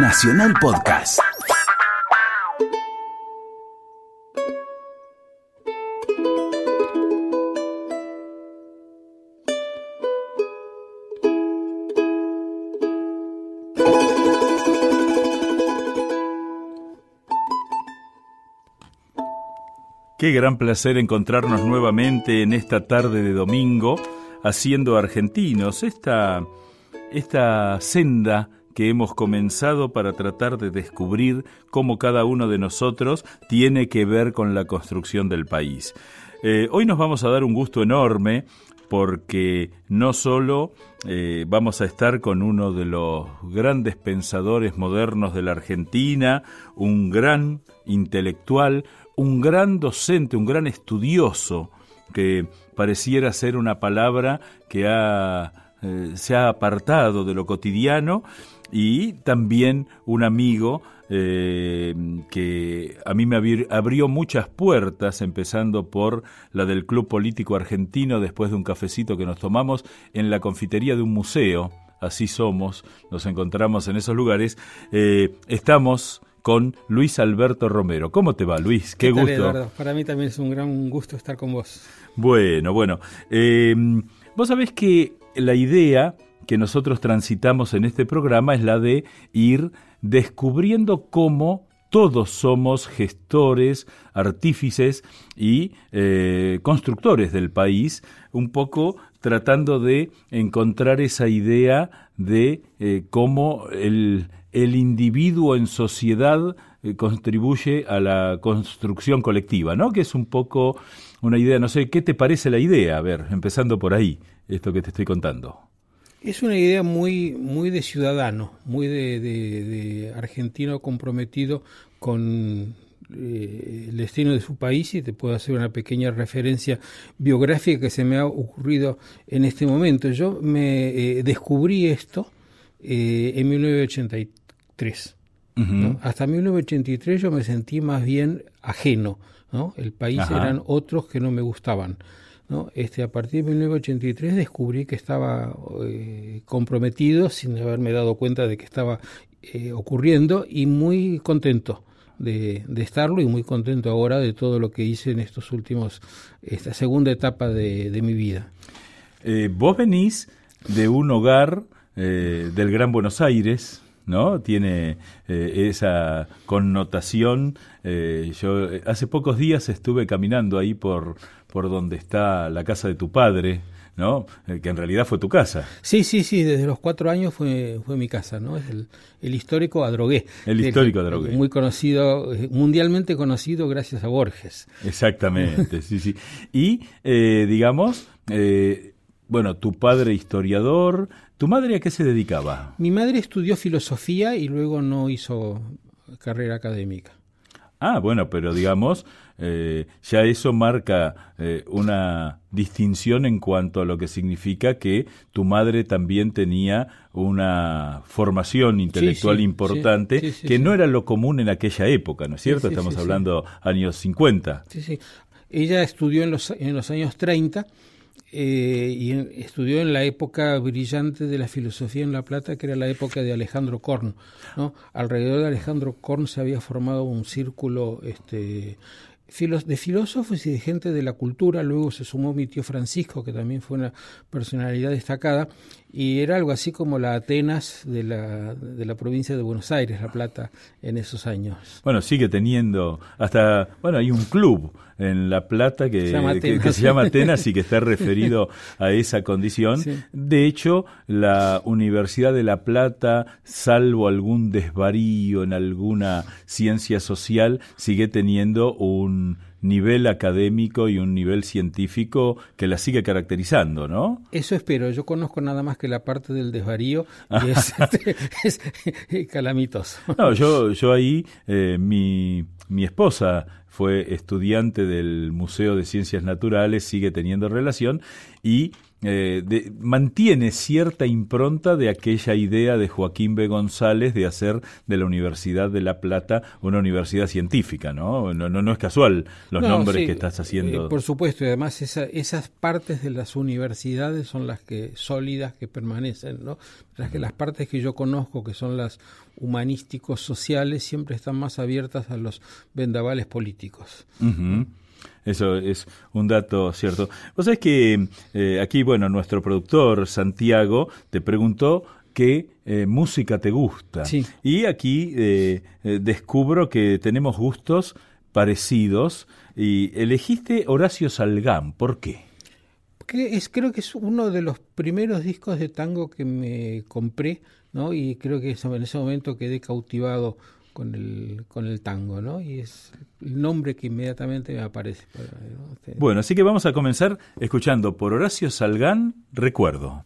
Nacional Podcast. Qué gran placer encontrarnos nuevamente en esta tarde de domingo haciendo argentinos, esta, esta senda que hemos comenzado para tratar de descubrir cómo cada uno de nosotros tiene que ver con la construcción del país. Eh, hoy nos vamos a dar un gusto enorme porque no solo eh, vamos a estar con uno de los grandes pensadores modernos de la Argentina, un gran intelectual, un gran docente, un gran estudioso, que pareciera ser una palabra que eh, se ha apartado de lo cotidiano, y también un amigo eh, que a mí me abrió muchas puertas, empezando por la del Club Político Argentino, después de un cafecito que nos tomamos en la confitería de un museo, así somos, nos encontramos en esos lugares, eh, estamos con Luis Alberto Romero. ¿Cómo te va, Luis? Qué, gusto. Para mí también es un gran gusto estar con vos. Bueno, bueno. Eh, vos sabés que la idea que nosotros transitamos en este programa es la de ir descubriendo cómo todos somos gestores, artífices y eh, constructores del país, un poco tratando de encontrar esa idea de eh, cómo el, individuo en sociedad eh, contribuye a la construcción colectiva, ¿no? Que es un poco una idea, no sé, ¿qué te parece la idea? A ver, empezando por ahí, esto que te estoy contando. Es una idea muy, muy de ciudadano, muy de, argentino comprometido con eh, el destino de su país y te puedo hacer una pequeña referencia biográfica que se me ha ocurrido en este momento. Yo me eh, descubrí esto en 1983 hasta 1983 yo me sentí más bien ajeno, ¿no? El país eran otros que no me gustaban. ¿No? Este, a partir de 1983 descubrí que estaba eh, comprometido sin haberme dado cuenta de que estaba eh, ocurriendo y muy contento de, estarlo y muy contento ahora de todo lo que hice en estos últimos, esta segunda etapa de, mi vida. Eh, vos venís de un hogar del Gran Buenos Aires, ¿no? Tiene eh, esa connotación. Eh, yo eh, hace pocos días estuve caminando ahí por, por donde está la casa de tu padre. ¿no? que en realidad fue tu casa. Sí, sí, sí, desde los cuatro años fue, fue mi casa, ¿no? Es el, el histórico Adrogué. El histórico Adrogué. Muy conocido, mundialmente conocido gracias a Borges. Exactamente, sí, sí. Y, digamos, bueno, tu padre historiador, ¿Tu madre a qué se dedicaba? Mi madre estudió filosofía y luego no hizo carrera académica. Ah, bueno, pero digamos, eh, ya eso marca eh, una distinción en cuanto a lo que significa que tu madre también tenía una formación intelectual importante que no era lo común en aquella época, ¿no es cierto? Estamos hablando años 50. Sí, sí. Ella estudió en los, en los años 30 eh, y estudió en la época brillante de la filosofía en La Plata, que era la época de Alejandro Korn. ¿no? Alrededor de Alejandro Korn se había formado un círculo este, de filósofos y de gente de la cultura. Luego se sumó mi tío Francisco, que también fue una personalidad destacada, y era algo así como la Atenas de la, de la provincia de Buenos Aires, La Plata, en esos años. Bueno, sigue teniendo hasta, bueno, hay un club en La Plata que se llama Atenas, que, se llama Atenas y que está referido a esa condición. De hecho, la Universidad de La Plata, salvo algún desvarío en alguna ciencia social, sigue teniendo un nivel académico y un nivel científico que la sigue caracterizando, ¿no? Eso espero. Yo conozco nada más que la parte del desvarío y es, es, calamitoso. No, yo, yo ahí, eh, mi, mi esposa fue estudiante del Museo de Ciencias Naturales, sigue teniendo relación y eh, mantiene cierta impronta de aquella idea de Joaquín B. González de hacer de la Universidad de La Plata una universidad científica, ¿no? No, no, es casual los nombres que estás haciendo. Eh, por supuesto, y además esas partes de las universidades son las que sólidas que permanecen, ¿no? Las que las partes que yo conozco, que son las humanísticos sociales, siempre están más abiertas a los vendavales políticos. Eso es un dato cierto. Vos sabés que eh, aquí, bueno, nuestro productor Santiago te preguntó qué eh, música te gusta. Y aquí eh, descubro que tenemos gustos parecidos y elegiste Horacio Salgán. ¿Por qué? Es, creo que es uno de los primeros discos de tango que me compré, ¿no? Y creo que en ese momento quedé cautivado con el, con el tango, ¿no? Y es el nombre que inmediatamente me aparece. Bueno, así que vamos a comenzar escuchando por Horacio Salgán, Recuerdo.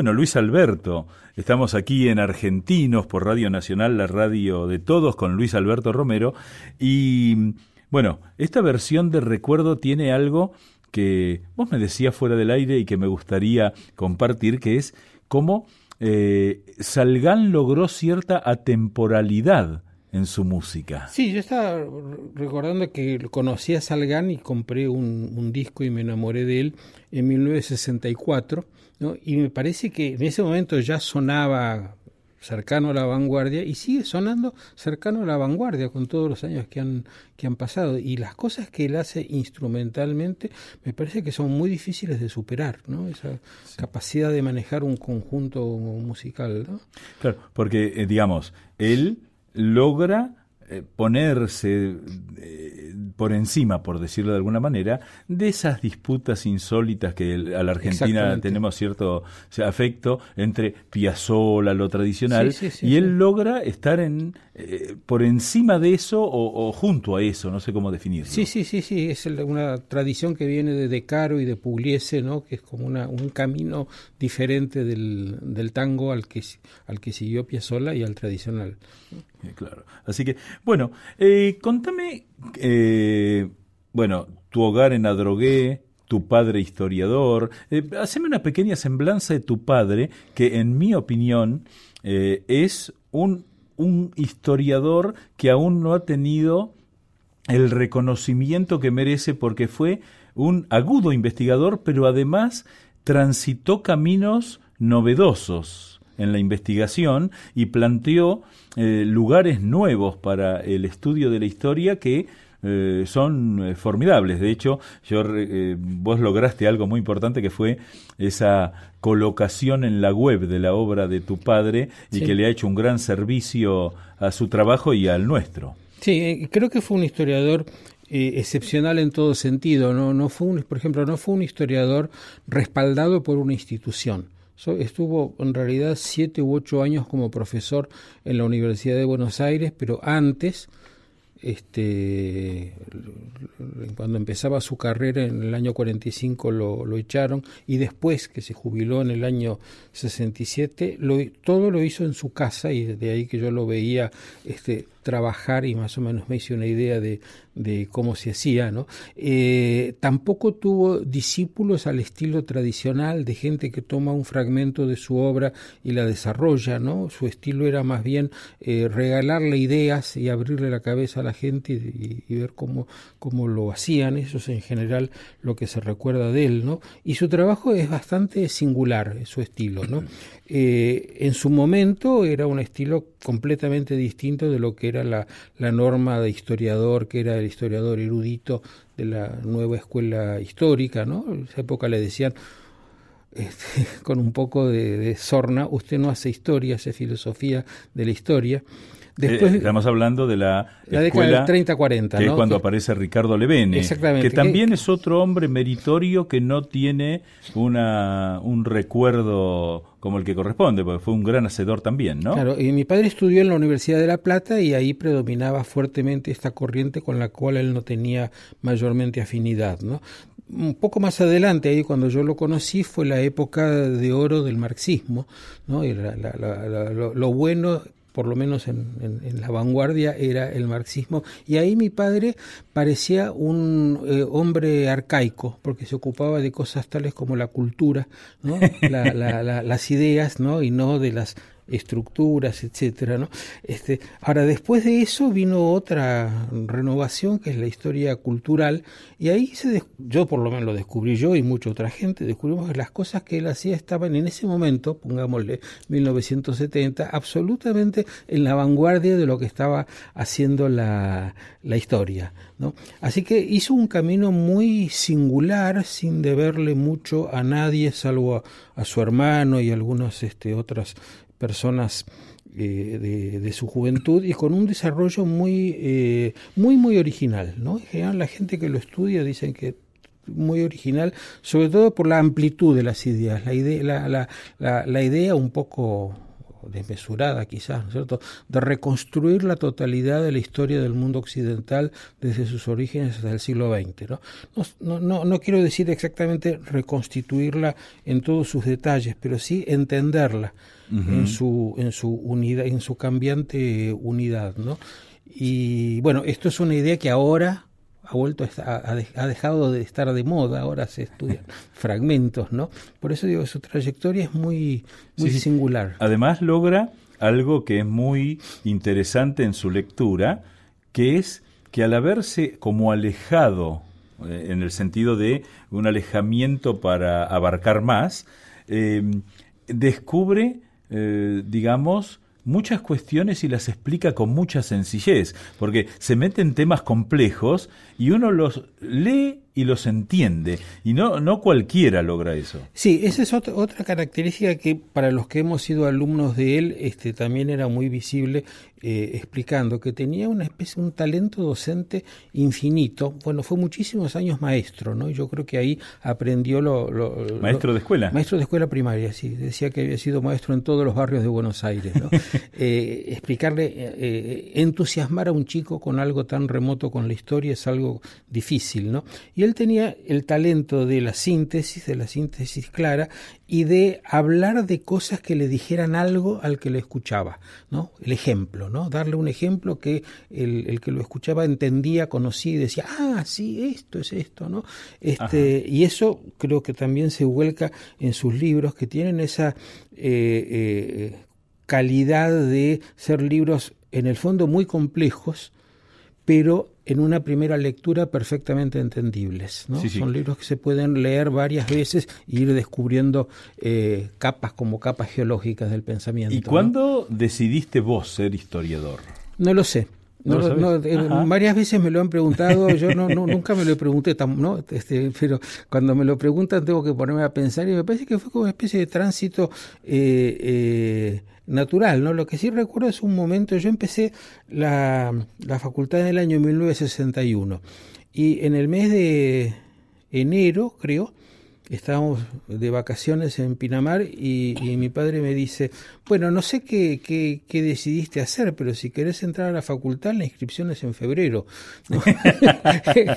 Bueno, Luis Alberto, estamos aquí en Argentinos por Radio Nacional, la radio de todos, con Luis Alberto Romero. Y bueno, esta versión de Recuerdo tiene algo que vos me decías fuera del aire y que me gustaría compartir, que es cómo eh, Salgán logró cierta atemporalidad en su música. Sí, yo estaba recordando que conocí a Salgán y compré un, un disco y me enamoré de él en 1964, ¿no? y me parece que en ese momento ya sonaba cercano a la vanguardia y sigue sonando cercano a la vanguardia con todos los años que han, que han pasado. Y las cosas que él hace instrumentalmente me parece que son muy difíciles de superar, ¿no? Esa capacidad de manejar un conjunto musical, ¿no? Claro, porque, eh, digamos, él logra eh, ponerse eh, por encima, por decirlo de alguna manera, de esas disputas insólitas que a la Argentina tenemos cierto afecto entre Piazzolla, lo tradicional, y él logra estar en eh, por encima de eso o, junto a eso, no sé cómo definirlo. Sí, sí, sí, sí, es una tradición que viene de De Caro y de Pugliese, ¿no? que es como una, un camino diferente del, del tango al que, al que siguió Piazzolla y al tradicional. Eh, claro, así que, bueno, eh, contame, bueno, tu hogar en Adrogué, tu padre historiador, haceme una pequeña semblanza de tu padre, que en mi opinión es un un historiador que aún no ha tenido el reconocimiento que merece porque fue un agudo investigador, pero además transitó caminos novedosos en la investigación y planteó eh, lugares nuevos para el estudio de la historia que eh, son eh, formidables. De hecho, yo, eh, vos lograste algo muy importante que fue esa colocación en la web de la obra de tu padre y que le ha hecho un gran servicio a su trabajo y al nuestro. Sí, creo que fue un historiador excepcional en todo sentido. No, no fue un, por ejemplo, no fue un historiador respaldado por una institución. estuvo en realidad siete u ocho años como profesor en la Universidad de Buenos Aires, pero antes este cuando empezaba su carrera en el año 45 lo, lo echaron y después que se jubiló en el año 67 lo, todo lo hizo en su casa y de ahí que yo lo veía este trabajar y más o menos me hice una idea de, de cómo se hacía, ¿no? Eh, tampoco tuvo discípulos al estilo tradicional de gente que toma un fragmento de su obra y la desarrolla, ¿no? Su estilo era más bien eh, regalarle ideas y abrirle la cabeza a la gente y, ver cómo, cómo lo hacían, eso es en general lo que se recuerda de él, ¿no? Y su trabajo es bastante singular, su estilo, ¿no? Eh, en su momento era un estilo completamente distinto de lo que era la, norma de historiador, que era el historiador erudito de la nueva escuela histórica, ¿no? En esa época le decían, este, con un poco de, de, sorna, usted no hace historia, hace filosofía de la historia. Después, eh, estamos hablando de la, la década del 30-40, que es cuando aparece Ricardo Levene, que también es otro hombre meritorio que no tiene una, un recuerdo como el que corresponde, porque fue un gran hacedor también, ¿no? Claro, y mi padre estudió en la Universidad de La Plata y ahí predominaba fuertemente esta corriente con la cual él no tenía mayormente afinidad, ¿no? un poco más adelante, ahí cuando yo lo conocí, fue la época de oro del marxismo, ¿no? Y lo, lo, bueno por lo menos en, en, la vanguardia, era el marxismo. Y ahí mi padre parecía un eh, hombre arcaico, porque se ocupaba de cosas tales como la cultura, ¿no? las ideas, ¿no? y no de las estructuras, etcétera, ¿no? Este, ahora después de eso vino otra renovación que es la historia cultural y ahí se yo por lo menos lo descubrí yo y mucha otra gente descubrimos que las cosas que él hacía estaban en ese momento, pongámosle 1970, absolutamente en la vanguardia de lo que estaba haciendo la, la historia, ¿no? Así que hizo un camino muy singular sin deberle mucho a nadie salvo a, a su hermano y algunas este, otras personas eh, de, su juventud y con un desarrollo muy, eh, muy, muy original. ¿no? En general, la gente que lo estudia dicen que muy original, sobre todo por la amplitud de las ideas, la idea, la, la, la, la idea un poco desmesurada quizás, ¿no es cierto?, de reconstruir la totalidad de la historia del mundo occidental desde sus orígenes hasta el siglo XX. ¿no? No, no, no quiero decir exactamente reconstituirla en todos sus detalles, pero sí entenderla en su en su unidad, en su cambiante unidad, ¿no? Y bueno, esto es una idea que ahora ha vuelto a, ha dejado de estar de moda, ahora se estudian fragmentos, ¿no? Por eso digo, su trayectoria es muy, muy singular. Además logra algo que es muy interesante en su lectura, que es que al haberse como alejado, eh, en el sentido de un alejamiento para abarcar más, eh, descubre, eh, digamos, muchas cuestiones y las explica con mucha sencillez, porque se mete en temas complejos y uno los lee y los entiende. Y no, no cualquiera logra eso. Sí, esa es otra, otra característica que para los que hemos sido alumnos de él este, también era muy visible, eh, explicando que tenía una especie, un talento docente infinito. Bueno, fue muchísimos años maestro, ¿no? Yo creo que ahí aprendió lo... maestro de escuela. Maestro de escuela primaria, sí. Decía que había sido maestro en todos los barrios de Buenos Aires, ¿no? Eh, explicarle, eh, entusiasmar a un chico con algo tan remoto con la historia es algo difícil, ¿no? Y él tenía el talento de la síntesis, de la síntesis clara, y de hablar de cosas que le dijeran algo al que le escuchaba, ¿no? El ejemplo, ¿no? Darle un ejemplo que el, que lo escuchaba entendía, conocía y decía, ah, sí, esto es esto, ¿no? Este, y eso creo que también se vuelca en sus libros que tienen esa eh, eh, calidad de ser libros en el fondo muy complejos, pero en una primera lectura perfectamente entendibles. ¿no? Son libros que se pueden leer varias veces e ir descubriendo eh, capas como capas geológicas del pensamiento. ¿Y cuándo decidiste vos ser historiador? No lo sé. No, eh, varias veces me lo han preguntado, yo no, nunca me lo pregunté, ¿no? Este, pero cuando me lo preguntan tengo que ponerme a pensar y me parece que fue como una especie de tránsito eh, eh, natural, ¿no? Lo que sí recuerdo es un momento, yo empecé la, la facultad en el año 1961 y en el mes de enero, creo, estábamos de vacaciones en Pinamar y, mi padre me dice, bueno, no sé qué, qué, decidiste hacer, pero si querés entrar a la facultad, la inscripción es en febrero.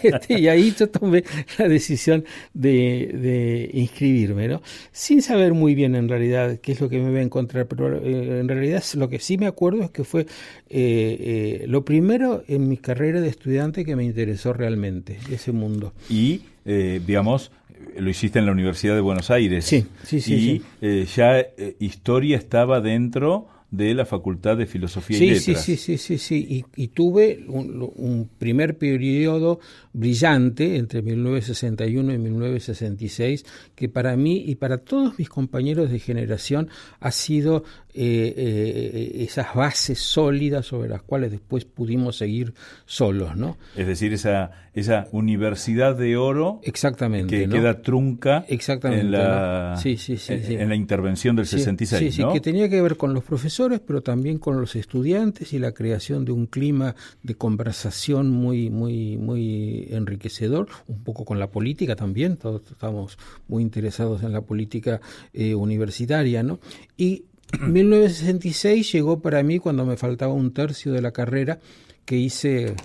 Este, y ahí yo tomé la decisión de, inscribirme, ¿no? Sin saber muy bien en realidad qué es lo que me iba a encontrar, pero eh, en realidad lo que sí me acuerdo es que fue eh, eh, lo primero en mi carrera de estudiante que me interesó realmente, ese mundo. Y, digamos, lo hiciste en la Universidad de Buenos Aires. Sí, sí, sí. Y eh, ya eh, historia estaba dentro de la Facultad de Filosofía y Letras. Sí, sí, sí, sí, sí. Y, tuve un, primer periodo brillante entre 1961 y 1966 que para mí y para todos mis compañeros de generación ha sido eh, eh, esas bases sólidas sobre las cuales después pudimos seguir solos, ¿no? Es decir, esa, esa universidad de oro Exactamente, que queda trunca Exactamente, en, la, en, la intervención del 66, sí, que tenía que ver con los profesores, pero también con los estudiantes y la creación de un clima de conversación muy, muy, muy enriquecedor, un poco con la política también, todos estamos muy interesados en la política eh, universitaria, ¿no? Y 1966 llegó para mí cuando me faltaba un tercio de la carrera que hice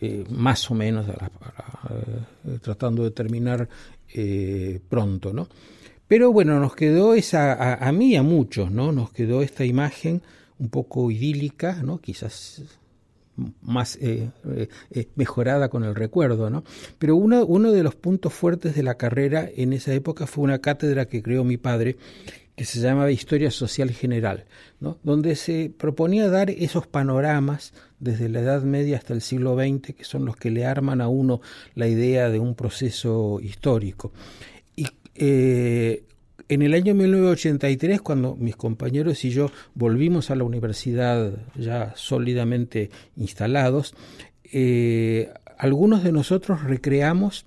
eh, más o menos eh, tratando de terminar eh, pronto, ¿no? Pero bueno, nos quedó esa, a, mí a muchos, ¿no? Nos quedó esta imagen un poco idílica, ¿no? Quizás más mejorada con el recuerdo, ¿no? Pero uno de los puntos fuertes de la carrera en esa época fue una cátedra que creó mi padre, que se llamaba Historia Social General, ¿no? donde se proponía dar esos panoramas desde la Edad Media hasta el siglo XX, que son los que le arman a uno la idea de un proceso histórico. Y eh, en el año 1983, cuando mis compañeros y yo volvimos a la universidad ya sólidamente instalados, eh, algunos de nosotros recreamos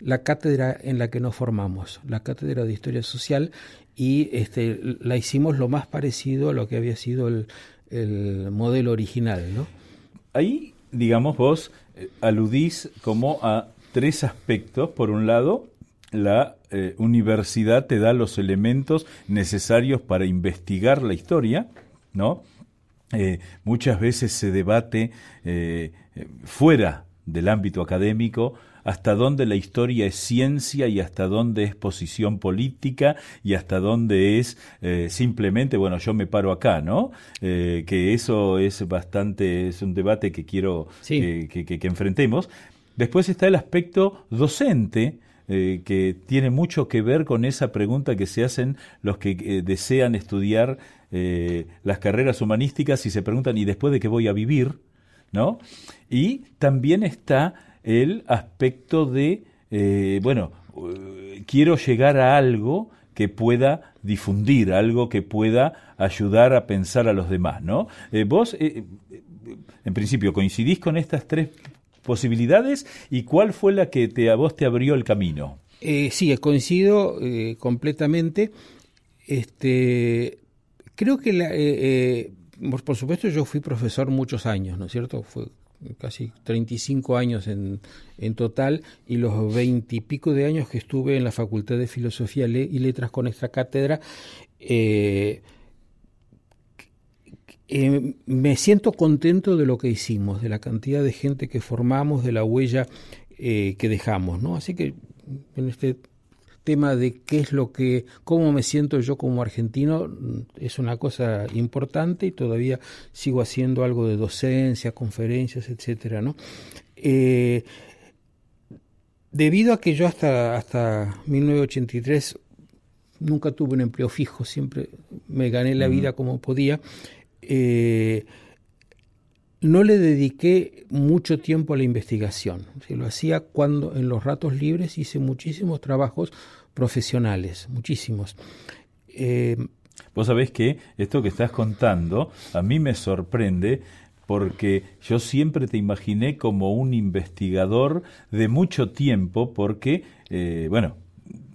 la cátedra en la que nos formamos, la cátedra de Historia Social, y este, la hicimos lo más parecido a lo que había sido el, modelo original. ¿no? Ahí, digamos, vos eh, aludís como a tres aspectos. Por un lado, la eh, universidad te da los elementos necesarios para investigar la historia, ¿no? Eh, muchas veces se debate fuera del ámbito académico hasta dónde la historia es ciencia y hasta dónde es posición política y hasta dónde es eh, simplemente, bueno, yo me paro acá, ¿no? Eh, que eso es bastante, es un debate que quiero que, que, enfrentemos. después está el aspecto docente, eh, que tiene mucho que ver con esa pregunta que se hacen los que eh, desean estudiar eh, las carreras humanísticas y se preguntan, ¿y después de qué voy a vivir? ¿No? Y también está el aspecto de, bueno, quiero llegar a algo que pueda difundir, algo que pueda ayudar a pensar a los demás, ¿no? vos, en principio, coincidís con estas tres posibilidades y cuál fue la que te, a vos te abrió el camino. Eh, sí, coincido eh, completamente. Este, creo que, la, eh, por, supuesto, yo fui profesor muchos años, ¿no es cierto? Casi 35 años en, en total y los 20 y pico de años que estuve en la Facultad de Filosofía y Letras con esta cátedra. Eh, eh, me siento contento de lo que hicimos, de la cantidad de gente que formamos, de la huella eh, que dejamos, ¿no? Así que en este tema de qué es lo que, cómo me siento yo como argentino, es una cosa importante y todavía sigo haciendo algo de docencia, conferencias, etcétera, ¿no? Eh, debido a que yo hasta, hasta 1983 nunca tuve un empleo fijo, siempre me gané la vida como podía, eh, no le dediqué mucho tiempo a la investigación. Se lo hacía cuando en los ratos libres hice muchísimos trabajos profesionales, muchísimos. Eh, Vos sabés que esto que estás contando a mí me sorprende porque yo siempre te imaginé como un investigador de mucho tiempo porque, eh, bueno,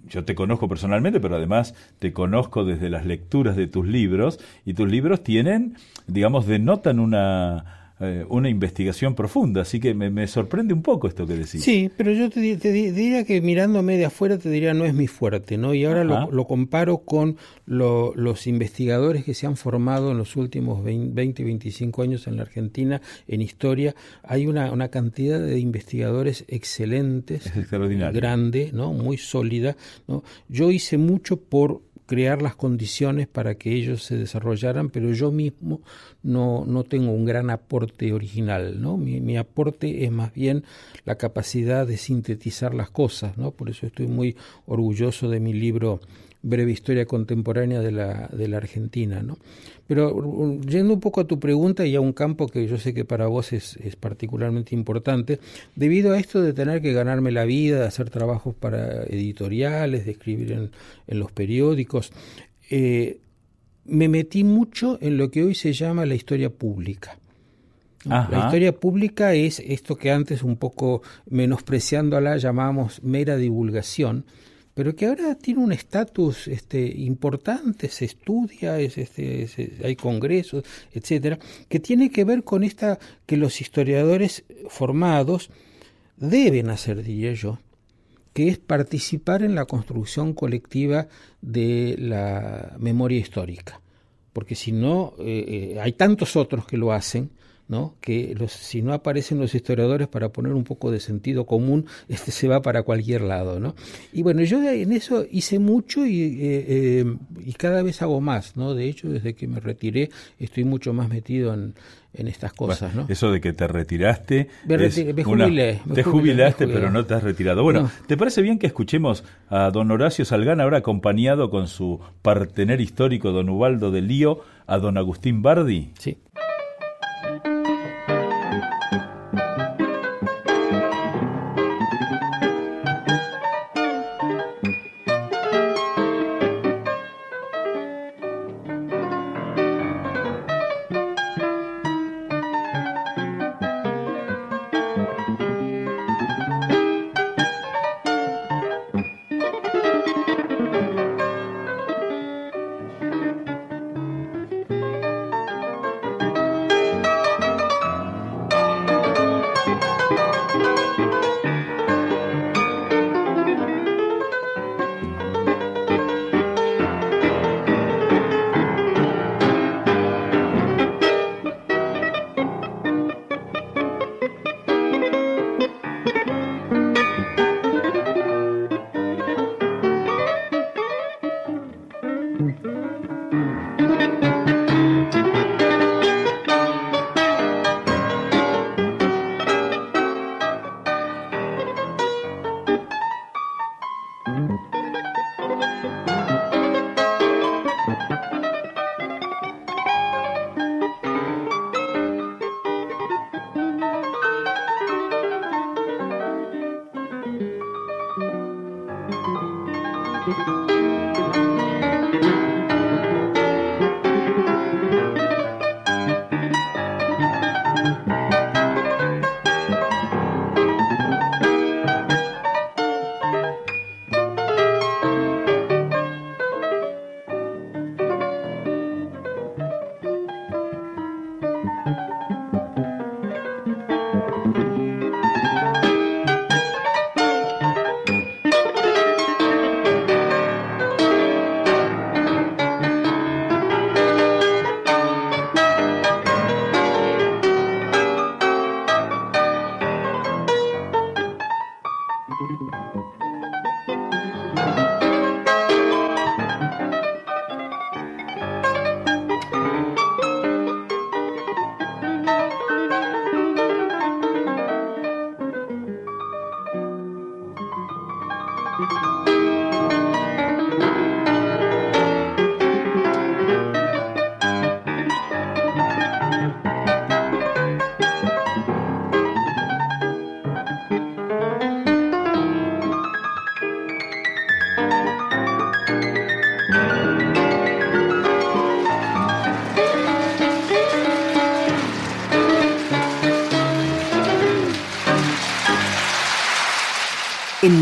yo te conozco personalmente, pero además te conozco desde las lecturas de tus libros y tus libros tienen, digamos, denotan una eh, una investigación profunda, así que me, sorprende un poco esto que decís. Sí, pero yo te, diría que mirándome de afuera te diría no es mi fuerte, ¿no? Y ahora lo, comparo con los investigadores que se han formado en los últimos 20, 25 años en la Argentina en historia. Hay una, una cantidad de investigadores excelentes, es grande, ¿no? Muy sólida, ¿no? Yo hice mucho por crear las condiciones para que ellos se desarrollaran, pero yo mismo no, no tengo un gran aporte original, ¿no? Mi, mi, aporte es más bien la capacidad de sintetizar las cosas, ¿no? Por eso estoy muy orgulloso de mi libro breve historia contemporánea de la, de la Argentina. ¿no? Pero yendo un poco a tu pregunta y a un campo que yo sé que para vos es, es particularmente importante, debido a esto de tener que ganarme la vida, de hacer trabajos para editoriales, de escribir en, en los periódicos, eh, me metí mucho en lo que hoy se llama la historia pública. La historia pública es esto que antes un poco menospreciándola llamábamos mera divulgación, pero que ahora tiene un estatus este, importante, se estudia, es, este, hay congresos, etcétera, que tiene que ver con esta que los historiadores formados deben hacer, diría yo, que es participar en la construcción colectiva de la memoria histórica. Porque si no, eh, eh, hay tantos otros que lo hacen, ¿no? que los, si no aparecen los historiadores para poner un poco de sentido común, este se va para cualquier lado. ¿no? Y bueno, yo en eso hice mucho y, eh, eh, y cada vez hago más. ¿no? De hecho, desde que me retiré estoy mucho más metido en, en estas cosas. ¿no? Eso de que te retiraste. Me, jubilé, te jubilaste, pero no te has retirado. Bueno, ¿te parece bien que escuchemos a don Horacio Salgán, ahora acompañado con su partener histórico, don Ubaldo de Lío, a don Agustín Bardi? Sí.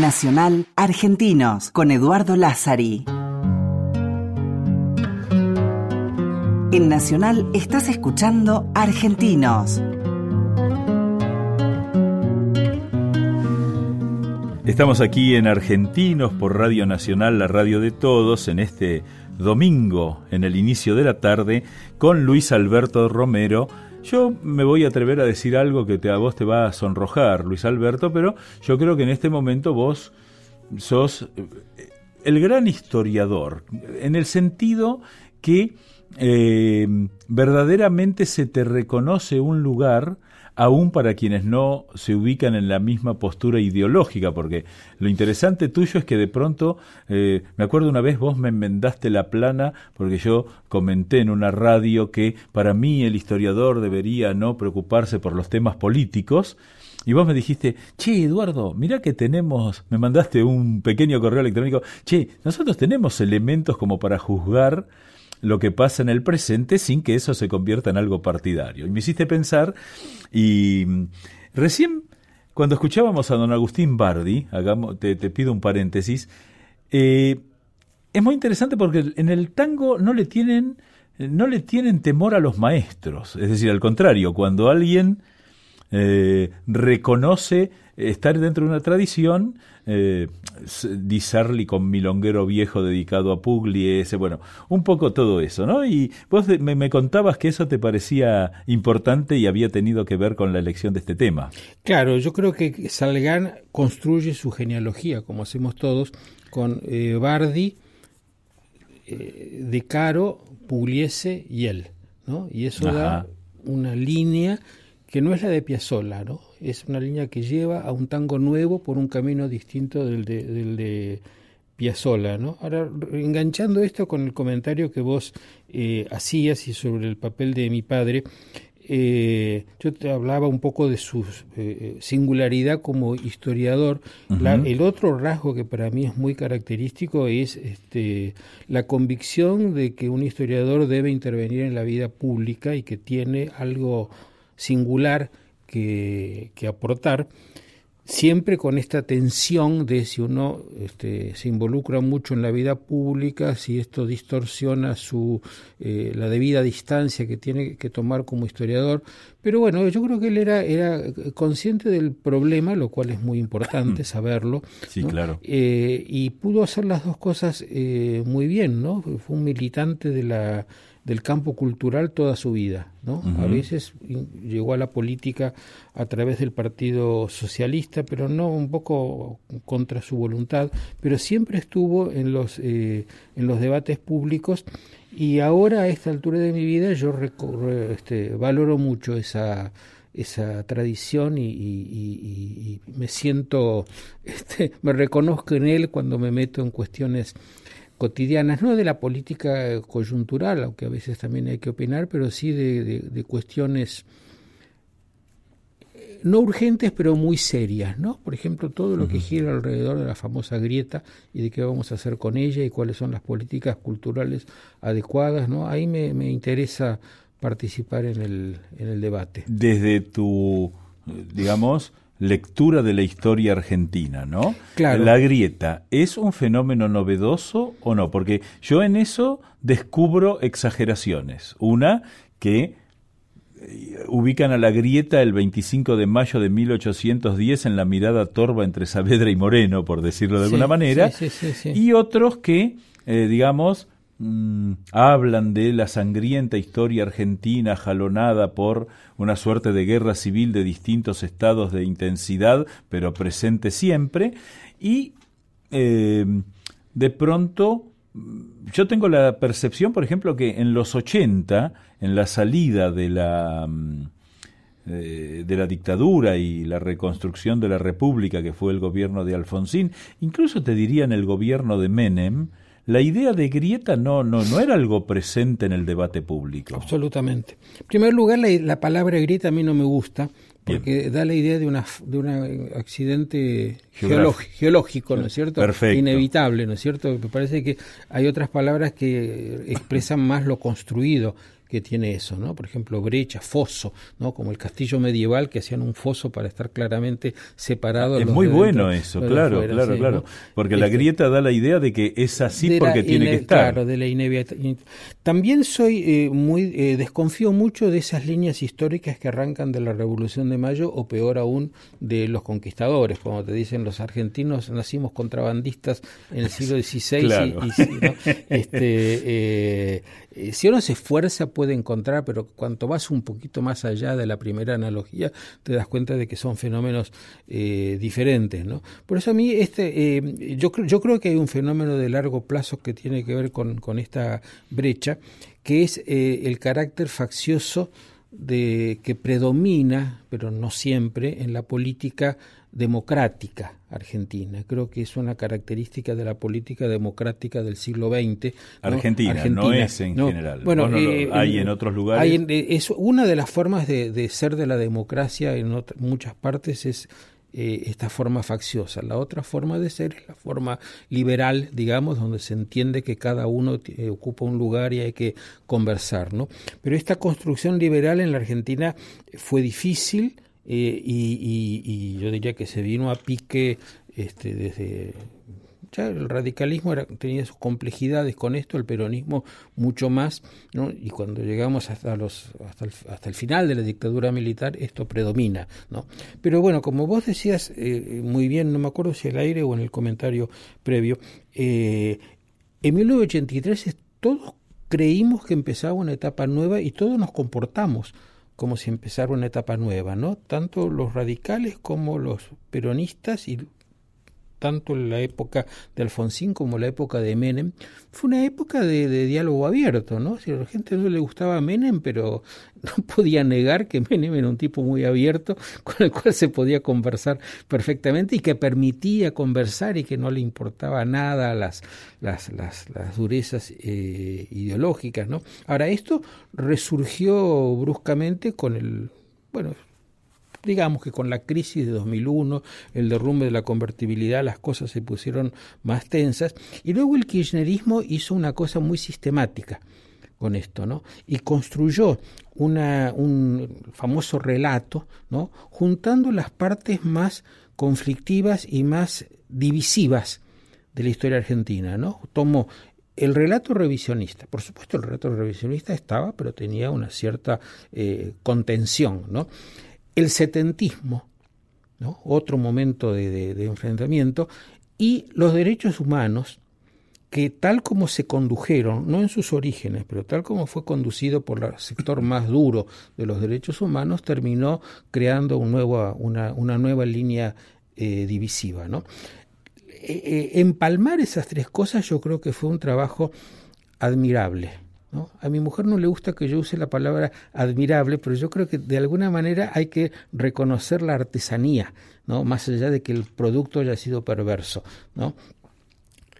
Nacional Argentinos con Eduardo Lázari. En Nacional estás escuchando Argentinos. Estamos aquí en Argentinos por Radio Nacional, la radio de todos, en este domingo, en el inicio de la tarde, con Luis Alberto Romero, yo me voy a atrever a decir algo que a vos te va a sonrojar, Luis Alberto, pero yo creo que en este momento vos sos eh, el gran historiador, en el sentido que eh, verdaderamente se te reconoce un lugar aún para quienes no se ubican en la misma postura ideológica, porque lo interesante tuyo es que de pronto, eh, me acuerdo una vez vos me enmendaste la plana, porque yo comenté en una radio que para mí el historiador debería no preocuparse por los temas políticos, y vos me dijiste, che, Eduardo, mira que tenemos, me mandaste un pequeño correo electrónico, che, nosotros tenemos elementos como para juzgar lo que pasa en el presente sin que eso se convierta en algo partidario. Y me hiciste pensar, y mm, recién cuando escuchábamos a don Agustín Bardi, hagamos, te, pido un paréntesis, eh, es muy interesante porque en el tango no le tienen no le tienen temor a los maestros, es decir, al contrario, cuando alguien eh, reconoce estar dentro de una tradición, eh, Di Sarli con Milonguero Viejo dedicado a Pugliese, bueno, un poco todo eso, ¿no? Y vos me, contabas que eso te parecía importante y había tenido que ver con la elección de este tema. Claro, yo creo que Salgan construye su genealogía, como hacemos todos, con eh, Bardi, eh, De Caro, Pugliese y él, ¿no? Y eso da una línea que no es la de Piazzolla, ¿no? Es una línea que lleva a un tango nuevo por un camino distinto del de, del de Piazzolla, ¿no? Ahora, enganchando esto con el comentario que vos eh, hacías y sobre el papel de mi padre, eh, yo te hablaba un poco de su eh, singularidad como historiador. el otro rasgo que para mí es muy característico es este, la convicción de que un historiador debe intervenir en la vida pública y que tiene algo singular que, aportar, siempre con esta tensión de si uno este, se involucra mucho en la vida pública, si esto distorsiona su eh, la debida distancia que tiene que tomar como historiador. Pero bueno, yo creo que él era, era consciente del problema, lo cual es muy importante saberlo. Sí, claro. Eh, y pudo hacer las dos cosas eh, muy bien, ¿no? Fue un militante de la del campo cultural toda su vida. ¿no? A veces llegó a la política a través del Partido Socialista, pero no un poco contra su voluntad, pero siempre estuvo en los, eh, en los debates públicos y ahora a esta altura de mi vida yo este, valoro mucho esa esa tradición y, me siento, este, me reconozco en él cuando me meto en cuestiones cotidianas, no de la política coyuntural, aunque a veces también hay que opinar, pero sí de, cuestiones no urgentes, pero muy serias, ¿no? Por ejemplo, todo lo que gira alrededor de la famosa grieta y de qué vamos a hacer con ella y cuáles son las políticas culturales adecuadas, ¿no? Ahí me, me interesa participar en el, en el debate. Desde tu, digamos, lectura de la historia argentina, ¿no? Claro. La grieta, ¿es un fenómeno novedoso o no? Porque yo en eso descubro exageraciones. Una, que eh, ubican a la grieta el 25 de mayo de 1810 en la mirada torva entre Saavedra y Moreno, por decirlo de alguna manera, sí, sí, sí, y otros que, eh, digamos, mm, hablan de la sangrienta historia argentina jalonada por una suerte de guerra civil de distintos estados de intensidad, pero presente siempre, y eh, de pronto yo tengo la percepción, por ejemplo, que en los 80, en la salida de la, mm, eh, de la dictadura y la reconstrucción de la República, que fue el gobierno de Alfonsín, incluso te diría en el gobierno de Menem, la idea de grieta no, no, no era algo presente en el debate público. Absolutamente. En primer lugar, la, la palabra grieta a mí no me gusta porque da la idea de una de un accidente geológico, geológico, ¿no es cierto? Perfecto. Inevitable, ¿no es cierto? Me parece que hay otras palabras que expresan más lo construido que tiene eso, ¿no? Por ejemplo, brecha, foso, ¿no? Como el castillo medieval que hacían un foso para estar claramente separados. Es muy de bueno dentro, eso, claro, fuera, claro, sí, claro. ¿no? Porque este, la grieta da la idea de que es así porque tiene que estar. Claro, de la inevitabilidad. También soy eh, muy, eh, desconfío mucho de esas líneas históricas que arrancan de la Revolución de Mayo o peor aún de los conquistadores, como te dicen los argentinos, nacimos contrabandistas en el siglo XVI claro. y, y ¿no? este, eh, si uno se esfuerza puede encontrar, pero cuanto vas un poquito más allá de la primera analogía, te das cuenta de que son fenómenos eh, diferentes. ¿no? Por eso a mí este, eh, yo, yo creo que hay un fenómeno de largo plazo que tiene que ver con, con esta brecha, que es eh, el carácter faccioso de que predomina, pero no siempre, en la política democrática argentina. Creo que es una característica de la política democrática del siglo XX. ¿no? Argentina, Argentina, no es en no. general. Bueno, no, eh, hay en otros lugares. Hay en, es una de las formas de, de, ser de la democracia en muchas partes es eh, esta forma facciosa. La otra forma de ser es la forma liberal, digamos, donde se entiende que cada uno eh, ocupa un lugar y hay que conversar, ¿no? Pero esta construcción liberal en la Argentina fue difícil eh, y, y, yo diría que se vino a pique este, desde ya el radicalismo era, tenía sus complejidades con esto, el peronismo mucho más, y cuando llegamos hasta, los, hasta, el, final de la dictadura militar, esto predomina. ¿no? Pero bueno, como vos decías eh, muy bien, no me acuerdo si al aire o en el comentario previo, eh, en 1983 todos creímos que empezaba una etapa nueva y todos nos comportamos como si empezara una etapa nueva, ¿no? Tanto los radicales como los peronistas y tanto la época de Alfonsín como la época de Menem, fue una época de, de diálogo abierto, ¿no? Si a la gente no le gustaba Menem, pero no podía negar que Menem era un tipo muy abierto, con el cual se podía conversar perfectamente y que permitía conversar y que no le importaba nada las, las, las, las durezas eh, ideológicas, ¿no? Ahora, esto resurgió bruscamente con el, bueno, digamos que con la crisis de 2001, el derrumbe de la convertibilidad, las cosas se pusieron más tensas y luego el kirchnerismo hizo una cosa muy sistemática con esto, ¿no? Y construyó una, un famoso relato, ¿no? Juntando las partes más conflictivas y más divisivas de la historia argentina, ¿no? Tomó el relato revisionista, por supuesto el relato revisionista estaba, pero tenía una cierta eh, contención, ¿no? El setentismo, otro momento de, enfrentamiento, y los derechos humanos, que tal como se condujeron, no en sus orígenes, pero tal como fue conducido por el sector más duro de los derechos humanos, terminó creando una, nueva línea eh, divisiva. ¿no? Eh, empalmar esas tres cosas yo creo que fue un trabajo admirable. ¿No? A mi mujer no le gusta que yo use la palabra admirable, pero yo creo que de alguna manera hay que reconocer la artesanía, ¿no? más allá de que el producto haya sido perverso. ¿no?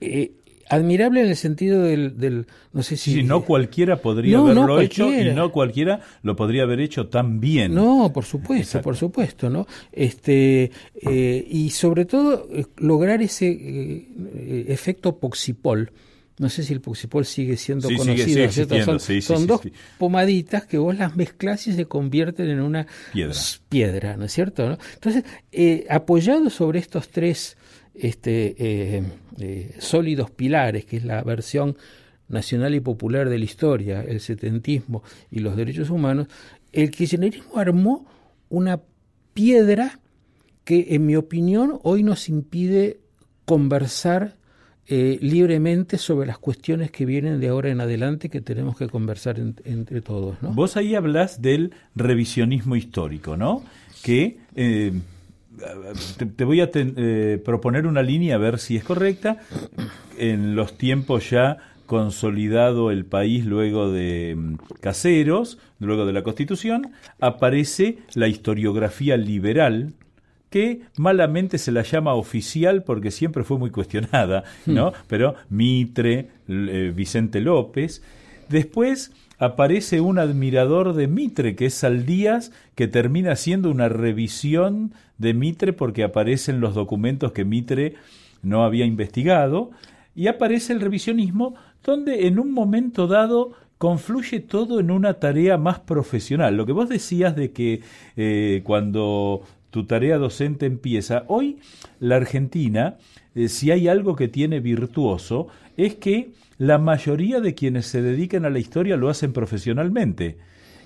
Eh, admirable en el sentido del, no sé si... Sí, no cualquiera podría haberlo hecho y no cualquiera lo podría haber hecho tan bien. No, por supuesto, por supuesto, ¿no? Este, eh, y sobre todo eh, lograr ese eh, efecto poxipol. No sé si el poxipol sigue siendo conocido, son, dos pomaditas que vos las mezclas y se convierten en una piedra, ¿no es cierto? Entonces, apoyado sobre estos tres este, eh, eh, sólidos pilares, que es la versión nacional y popular de la historia, el setentismo y los derechos humanos, el kirchnerismo armó una piedra que, en mi opinión, hoy nos impide conversar eh, libremente sobre las cuestiones que vienen de ahora en adelante que tenemos que conversar entre todos. Vos ahí hablas del revisionismo histórico, ¿no? Que te, voy a eh, proponer una línea a ver si es correcta. En los tiempos ya consolidado el país luego de mm, Caseros, luego de la Constitución, aparece la historiografía liberal, que malamente se la llama oficial porque siempre fue muy cuestionada, ¿no? Hmm. Pero Mitre, eh, Vicente López. Después aparece un admirador de Mitre, que es Saldías, que termina haciendo una revisión de Mitre porque aparecen los documentos que Mitre no había investigado, y aparece el revisionismo donde en un momento dado confluye todo en una tarea más profesional. Lo que vos decías de que eh, cuando tu tarea docente empieza, hoy la Argentina, eh, si hay algo que tiene virtuoso, es que la mayoría de quienes se dedican a la historia lo hacen profesionalmente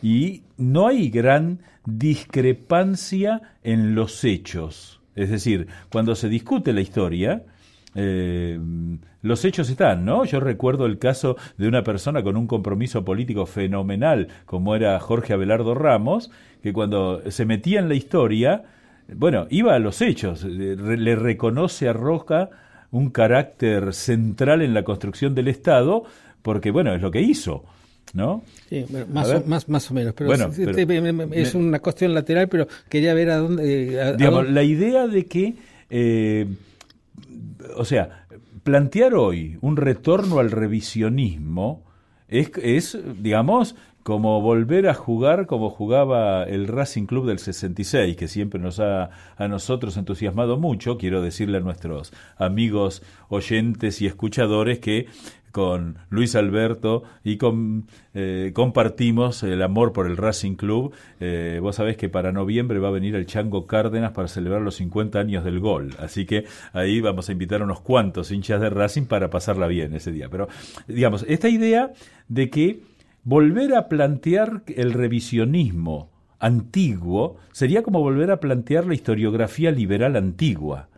y no hay gran discrepancia en los hechos. Es decir, cuando se discute la historia, eh, los hechos están, ¿no? Yo recuerdo el caso de una persona con un compromiso político fenomenal, como era Jorge Abelardo Ramos, que cuando se metía en la historia, bueno, iba a los hechos, le reconoce a Roja un carácter central en la construcción del Estado, porque, bueno, es lo que hizo. ¿No? Sí, más, o, más, más o menos. Pero, es una cuestión lateral, pero quería ver a dónde. digamos, la idea de que. Eh, o sea, plantear hoy un retorno al revisionismo es, es, digamos, como volver a jugar como jugaba el Racing Club del 66, que siempre nos ha a nosotros entusiasmado mucho. Quiero decirle a nuestros amigos oyentes y escuchadores que con Luis Alberto y con, eh, compartimos el amor por el Racing Club. Eh, vos sabés que para noviembre va a venir el Chango Cárdenas para celebrar los 50 años del gol. Así que ahí vamos a invitar a unos cuantos hinchas de Racing para pasarla bien ese día. Pero, digamos, esta idea de que volver a plantear el revisionismo antiguo sería como volver a plantear la historiografía liberal antigua,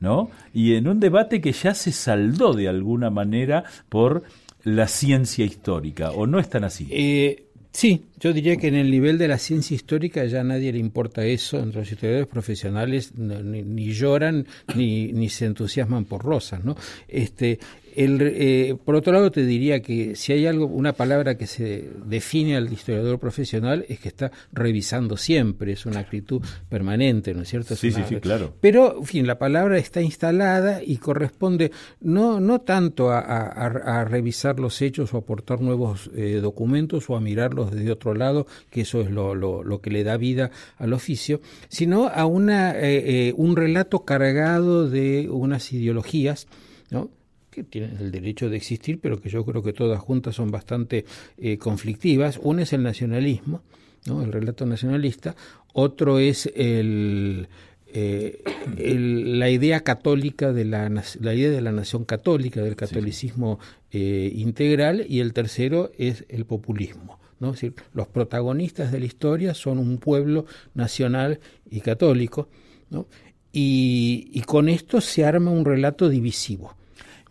¿no? Y en un debate que ya se saldó de alguna manera por la ciencia histórica, ¿o no es tan así? Eh, sí, yo diría que en el nivel de la ciencia histórica ya a nadie le importa eso, entre los historiadores profesionales ni, lloran ni, ni, se entusiasman por rosas, ¿no? Este, el, eh, por otro lado, te diría que si hay algo, una palabra que se define al historiador profesional es que está revisando siempre, es una actitud permanente, ¿no es cierto? sí, sí, sí, claro. Pero, en fin, la palabra está instalada y corresponde no, no tanto a, revisar los hechos o aportar nuevos eh, documentos o a mirarlos desde otro lado, que eso es lo, lo, que le da vida al oficio, sino a una, eh, un relato cargado de unas ideologías, ¿no? Que tienen el derecho de existir, pero que yo creo que todas juntas son bastante eh, conflictivas. Una es el nacionalismo, ¿no? el relato nacionalista, otro es el, eh, la idea católica de la, la, idea de la nación católica, del catolicismo eh, integral, y el tercero es el populismo. ¿no? Es decir, los protagonistas de la historia son un pueblo nacional y católico, ¿no? y, y con esto se arma un relato divisivo.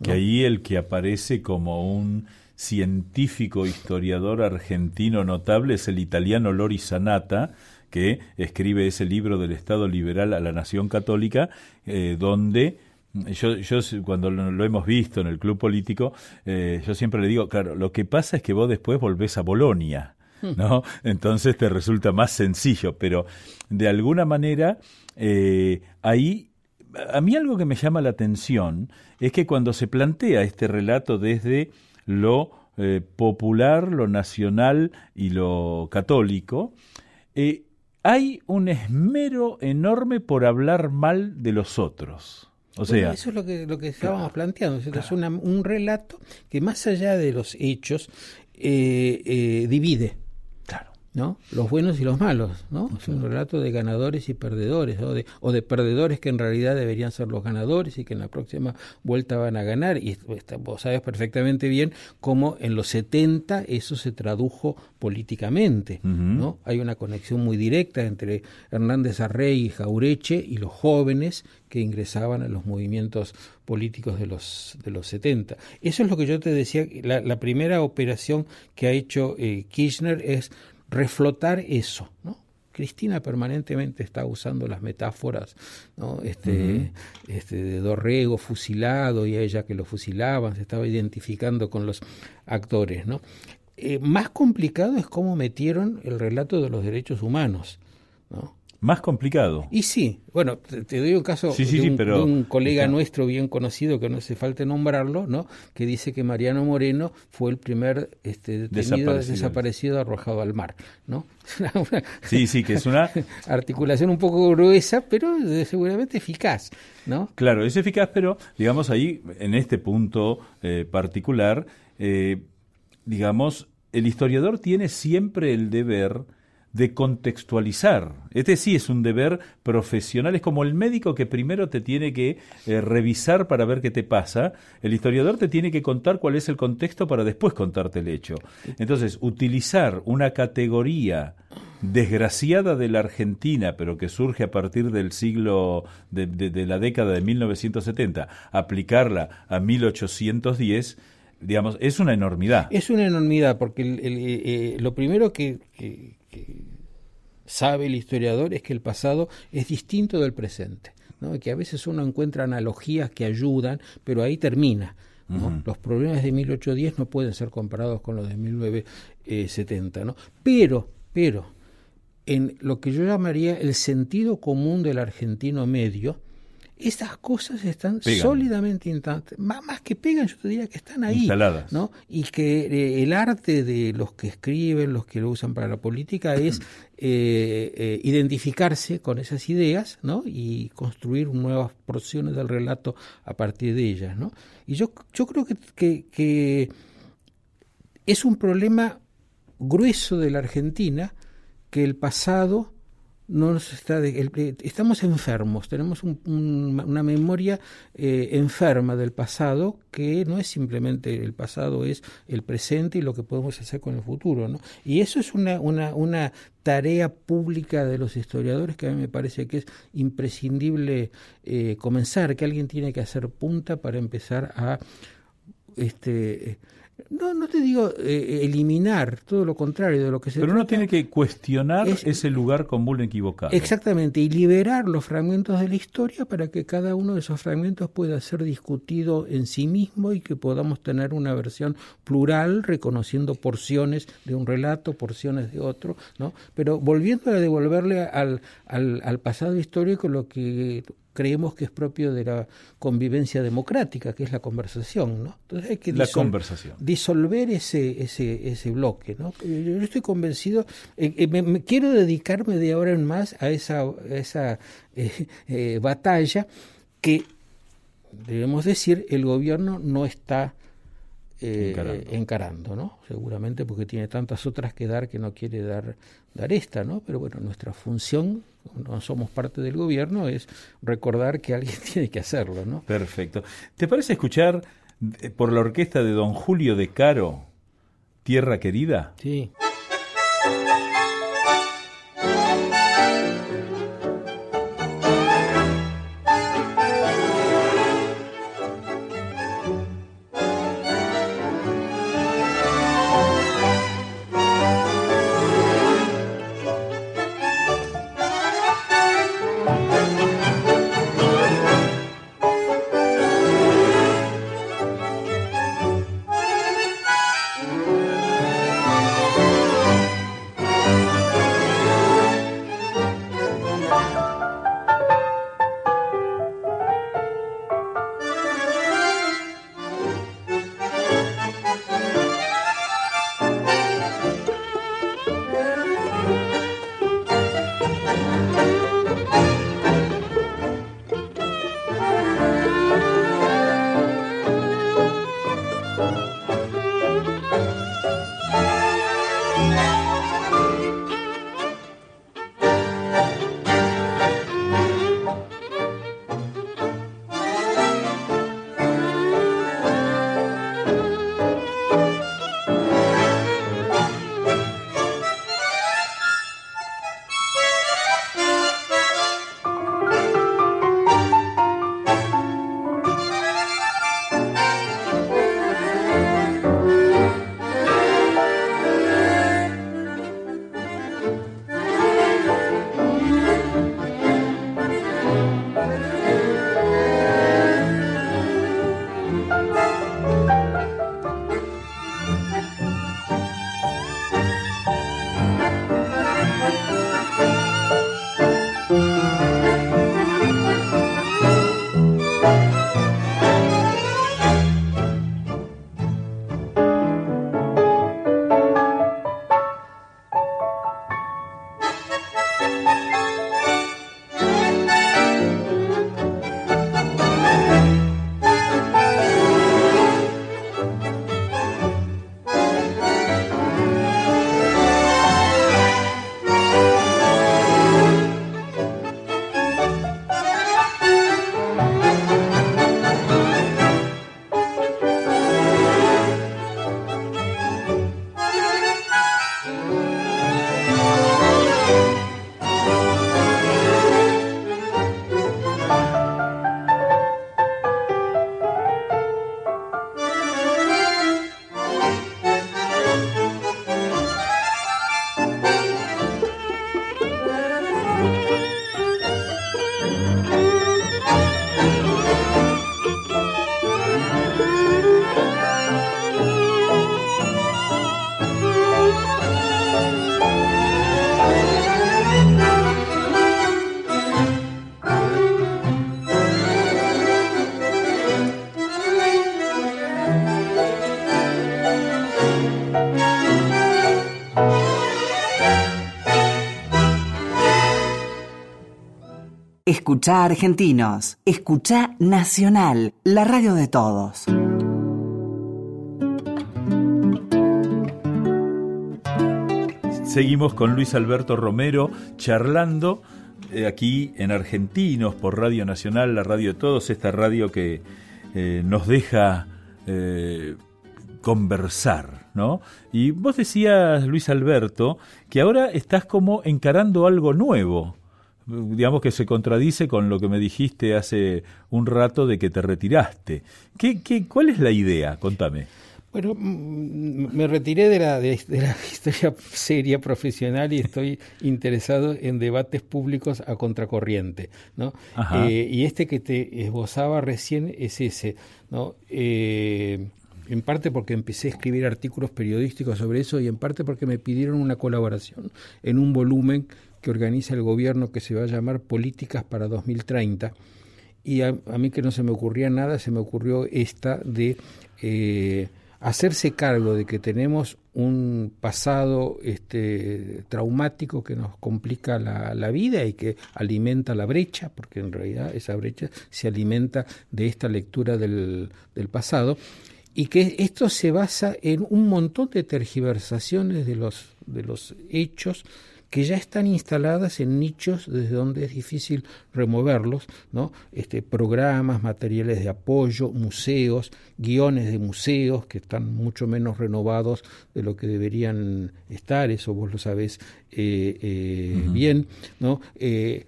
Que ahí el que aparece como un científico historiador argentino notable es el italiano Lori Sanata, que escribe ese libro del Estado liberal a la nación católica, eh, donde yo, yo cuando lo, hemos visto en el club político, eh, yo siempre le digo, claro, lo que pasa es que vos después volvés a Bolonia, ¿no? Entonces te resulta más sencillo, pero de alguna manera eh, ahí a mí algo que me llama la atención es que cuando se plantea este relato desde lo eh, popular, lo nacional y lo católico, eh, hay un esmero enorme por hablar mal de los otros. O sea, eso es lo que, lo que estábamos planteando. Es un relato que más allá de los hechos eh, divide ¿no? Los buenos y los malos, ¿no? Es un relato de ganadores y perdedores, o, de, o de perdedores que en realidad deberían ser los ganadores y que en la próxima vuelta van a ganar. Y vos sabes perfectamente bien cómo en los 70 eso se tradujo políticamente, ¿no? Hay una conexión muy directa entre Hernández Arrey y Jaureche y los jóvenes que ingresaban a los movimientos políticos de los, de los 70. Eso es lo que yo te decía, la, la primera operación que ha hecho eh, Kirchner es reflotar eso, ¿no? Cristina permanentemente está usando las metáforas ¿no? este, este, de Dorrego fusilado y a ella que lo fusilaban, se estaba identificando con los actores. ¿no? Eh, más complicado es cómo metieron el relato de los derechos humanos. ¿no? Más complicado. Y sí, bueno, te, doy un caso de, un, colega nuestro bien conocido, que no hace falta nombrarlo, ¿no? que dice que Mariano Moreno fue el primer este, detenido desaparecido. arrojado al mar. ¿no? sí, sí, que es una... Articulación un poco gruesa, pero seguramente eficaz. ¿no? Claro, es eficaz, pero digamos ahí, en este punto eh, particular, eh, digamos, el historiador tiene siempre el deber de contextualizar. Este sí es un deber profesional, es como el médico que primero te tiene que eh, revisar para ver qué te pasa, el historiador te tiene que contar cuál es el contexto para después contarte el hecho. Entonces, utilizar una categoría desgraciada de la Argentina, pero que surge a partir del siglo, de, de la década de 1970, aplicarla a 1810, digamos, es una enormidad. Es una enormidad, porque el, eh, eh, lo primero que, sabe el historiador es que el pasado es distinto del presente, ¿no? que a veces uno encuentra analogías que ayudan, pero ahí termina. Los problemas de 1810 no pueden ser comparados con los de 1970, ¿no? Pero, pero, en lo que yo llamaría el sentido común del argentino medio, estas cosas están sólidamente más, más, que pegan, yo te diría que están ahí, ¿no? Y que eh, el arte de los que escriben, los que lo usan para la política es eh, eh, identificarse con esas ideas, ¿no? Y construir nuevas porciones del relato a partir de ellas, ¿no? Y yo, yo creo que, que, que es un problema grueso de la Argentina que el pasado no nos está estamos enfermos, tenemos una memoria eh, enferma del pasado que no es simplemente el pasado, es el presente y lo que podemos hacer con el futuro. ¿no? Y eso es una, una, una tarea pública de los historiadores que a mí me parece que es imprescindible eh, comenzar, que alguien tiene que hacer punta para empezar a... Este, no, no te digo eh, eliminar, todo lo contrario de lo que se Pero uno tiene que cuestionar ese lugar común equivocado. Exactamente, y liberar los fragmentos de la historia para que cada uno de esos fragmentos pueda ser discutido en sí mismo y que podamos tener una versión plural, reconociendo porciones de un relato, porciones de otro, ¿no? Pero volviendo a devolverle al, al, al pasado histórico lo que creemos que es propio de la convivencia democrática, que es la conversación, ¿no? Entonces hay que la conversación. disolver ese, ese, ese bloque, ¿no? Yo, estoy convencido, eh, eh, me, quiero dedicarme de ahora en más a esa, esa eh, batalla que, debemos decir, el gobierno no está encarando. encarando. ¿no? Seguramente porque tiene tantas otras que dar que no quiere dar, dar esta, ¿no? Pero bueno, nuestra función no somos parte del gobierno, es recordar que alguien tiene que hacerlo, ¿no? Perfecto. ¿Te parece escuchar eh, por la orquesta de don Julio de Caro, Tierra Querida? Sí. Escucha argentinos, escucha nacional, la radio de todos. Seguimos con Luis Alberto Romero charlando eh, aquí en Argentinos por Radio Nacional, la radio de todos, esta radio que eh, nos deja eh, conversar, ¿no? Y vos decías, Luis Alberto, que ahora estás como encarando algo nuevo, digamos que se contradice con lo que me dijiste hace un rato de que te retiraste. ¿Qué, qué, cuál es la idea? Contame. Bueno, me retiré de la, de, la historia seria profesional y estoy interesado en debates públicos a contracorriente, ¿no? Eh, y este que te esbozaba recién es ese, ¿no? Eh, en parte porque empecé a escribir artículos periodísticos sobre eso y en parte porque me pidieron una colaboración en un volumen que organiza el gobierno que se va a llamar Políticas para 2030. Y a, mí que no se me ocurría nada, se me ocurrió esta de eh, hacerse cargo de que tenemos un pasado este, traumático que nos complica la, la, vida y que alimenta la brecha, porque en realidad esa brecha se alimenta de esta lectura del, del pasado, y que esto se basa en un montón de tergiversaciones de los, de los hechos que ya están instaladas en nichos desde donde es difícil removerlos, ¿no? Este, programas, materiales de apoyo, museos, guiones de museos que están mucho menos renovados de lo que deberían estar, eso vos lo sabés eh, eh, bien, ¿no? Eh,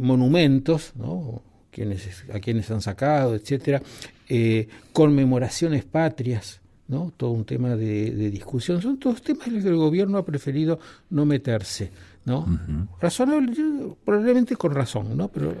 monumentos, ¿no? Quienes, a quienes han sacado, etcétera, conmemoraciones patrias, ¿no? todo un tema de, discusión. Son todos temas en los que el gobierno ha preferido no meterse. ¿no? Razonable, probablemente con razón, ¿no? pero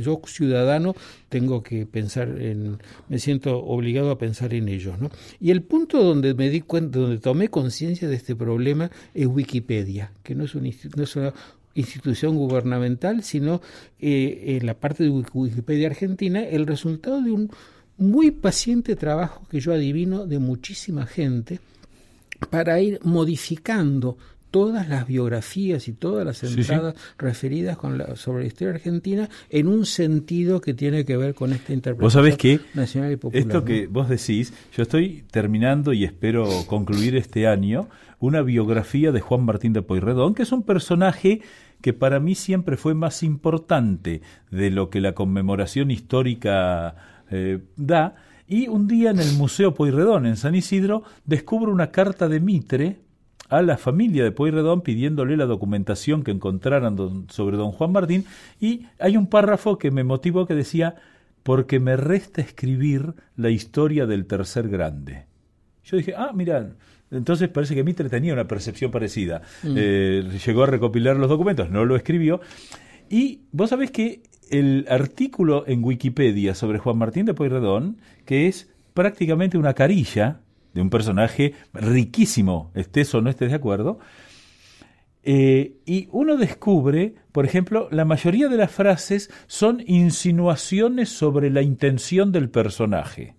yo ciudadano tengo que pensar en, me siento obligado a pensar en ellos, ¿no? Y el punto donde me di cuenta, donde tomé conciencia de este problema es Wikipedia, que no es, un, no es una institución gubernamental, sino eh, en la parte de Wikipedia Argentina, el resultado de un muy paciente trabajo que yo adivino de muchísima gente para ir modificando todas las biografías y todas las entradas referidas con la, sobre la historia argentina en un sentido que tiene que ver con esta interpretación ¿Vos sabés que nacional y popular. Esto que vos decís, yo estoy terminando y espero concluir este año una biografía de Juan Martín de Poirredón, que es un personaje que para mí siempre fue más importante de lo que la conmemoración histórica eh, da, y un día en el Museo Pueyrredón, en San Isidro, descubro una carta de Mitre a la familia de Pueyrredón pidiéndole la documentación que encontraran sobre don Juan Martín, y hay un párrafo que me motivó que decía, porque me resta escribir la historia del tercer grande. Yo dije, ah, mira, entonces parece que Mitre tenía una percepción parecida. Mm. Eh, llegó a recopilar los documentos, no lo escribió. Y vos sabés que el artículo en Wikipedia sobre Juan Martín de Pueyrredón, que es prácticamente una carilla de un personaje riquísimo, estés o no estés de acuerdo, eh, y uno descubre, por ejemplo, la mayoría de las frases son insinuaciones sobre la intención del personaje.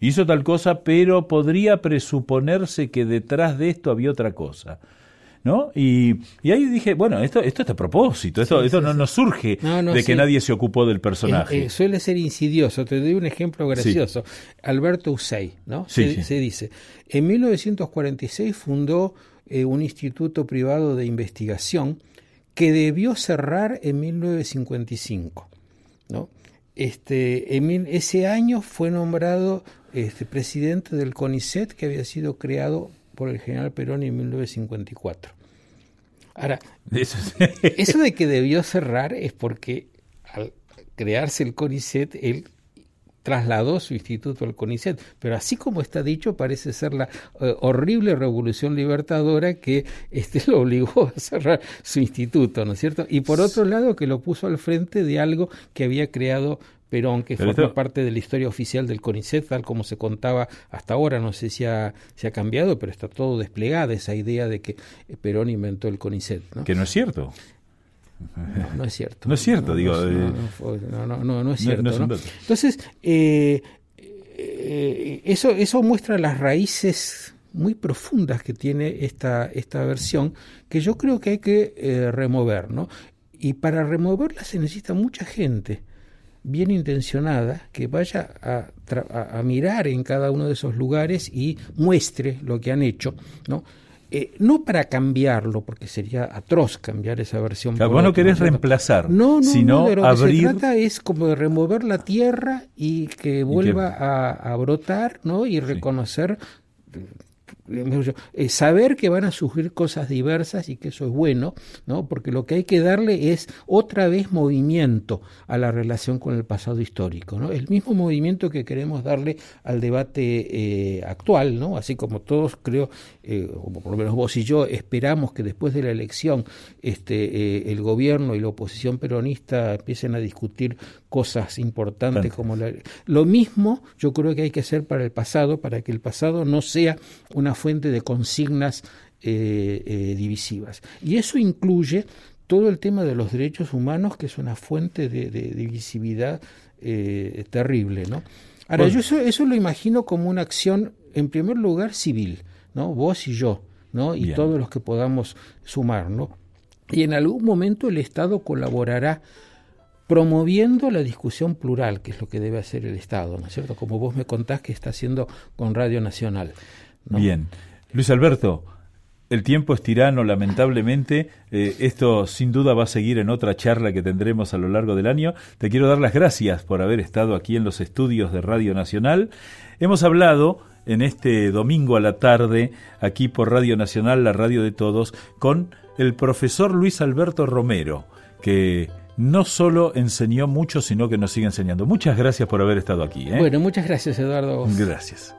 Hizo tal cosa, pero podría presuponerse que detrás de esto había otra cosa. ¿No? Y, ahí dije, bueno, esto, esto es a propósito, esto, esto no, surge de que nadie se ocupó del personaje. Eh, eh, suele ser insidioso, te doy un ejemplo gracioso. Alberto Usey, ¿no? Se, se, dice, en 1946 fundó eh, un instituto privado de investigación que debió cerrar en 1955, ¿no? Este, en ese año fue nombrado este, presidente del CONICET que había sido creado por el general Perón en 1954. Ahora, eso, de que debió cerrar es porque al crearse el CONICET, él trasladó su instituto al CONICET, pero así como está dicho, parece ser la eh, horrible revolución libertadora que este lo obligó a cerrar su instituto, ¿no es cierto? Y por otro lado, que lo puso al frente de algo que había creado Perón, que forma parte de la historia oficial del CONICET, tal como se contaba hasta ahora, no sé si ha, ha cambiado, pero está todo desplegada esa idea de que eh, Perón inventó el CONICET. ¿no? Que no es cierto. No, es cierto. No es cierto, digo. No, no, no, es cierto. Entonces, eh, eh, eso, eso muestra las raíces muy profundas que tiene esta, esta versión, que yo creo que hay que remover, ¿no? Y para removerla se necesita mucha gente bien intencionada que vaya a, a, mirar en cada uno de esos lugares y muestre lo que han hecho, ¿no? Eh, no para cambiarlo, porque sería atroz cambiar esa versión. Claro, vos no querés reemplazar, no, no, sino de lo abrir... que se trata es como de remover la tierra y que vuelva A, brotar, ¿no? Y reconocer eh, saber que van a surgir cosas diversas y que eso es bueno, ¿no? Porque lo que hay que darle es otra vez movimiento a la relación con el pasado histórico, ¿no? El mismo movimiento que queremos darle al debate eh, actual, ¿no? Así como todos creo, eh, o por lo menos vos y yo esperamos que después de la elección este el gobierno y la oposición peronista empiecen a discutir cosas importantes como la, lo mismo yo creo que hay que hacer para el pasado para que el pasado no sea una fuente de consignas eh, eh, divisivas. Y eso incluye todo el tema de los derechos humanos, que es una fuente de, divisividad eh, terrible. ¿no? Ahora, yo eso, eso, lo imagino como una acción, en primer lugar, civil, ¿no? vos y yo, ¿no? y todos los que podamos sumar. ¿no? Y en algún momento el Estado colaborará promoviendo la discusión plural, que es lo que debe hacer el Estado, ¿no es cierto? Como vos me contás que está haciendo con Radio Nacional. Bien. Luis Alberto, el tiempo es tirano, lamentablemente. Eh, esto sin duda va a seguir en otra charla que tendremos a lo largo del año. Te quiero dar las gracias por haber estado aquí en los estudios de Radio Nacional. Hemos hablado en este domingo a la tarde, aquí por Radio Nacional, la radio de todos, con el profesor Luis Alberto Romero, que no solo enseñó mucho, sino que nos sigue enseñando. Muchas gracias por haber estado aquí. ¿eh? Bueno, muchas gracias, Eduardo. Gracias.